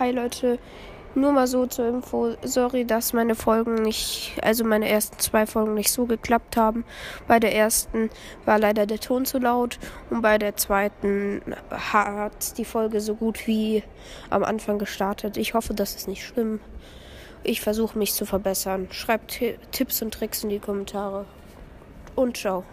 Hi Leute, nur mal so zur Info. Sorry, dass meine Folgen nicht, also meine ersten zwei Folgen nicht so geklappt haben. Bei der ersten war leider der Ton zu laut und bei der zweiten hat die Folge so gut wie am Anfang gestartet. Ich hoffe, das ist nicht schlimm. Ich versuche mich zu verbessern. Schreibt Tipps und Tricks in die Kommentare. Und ciao.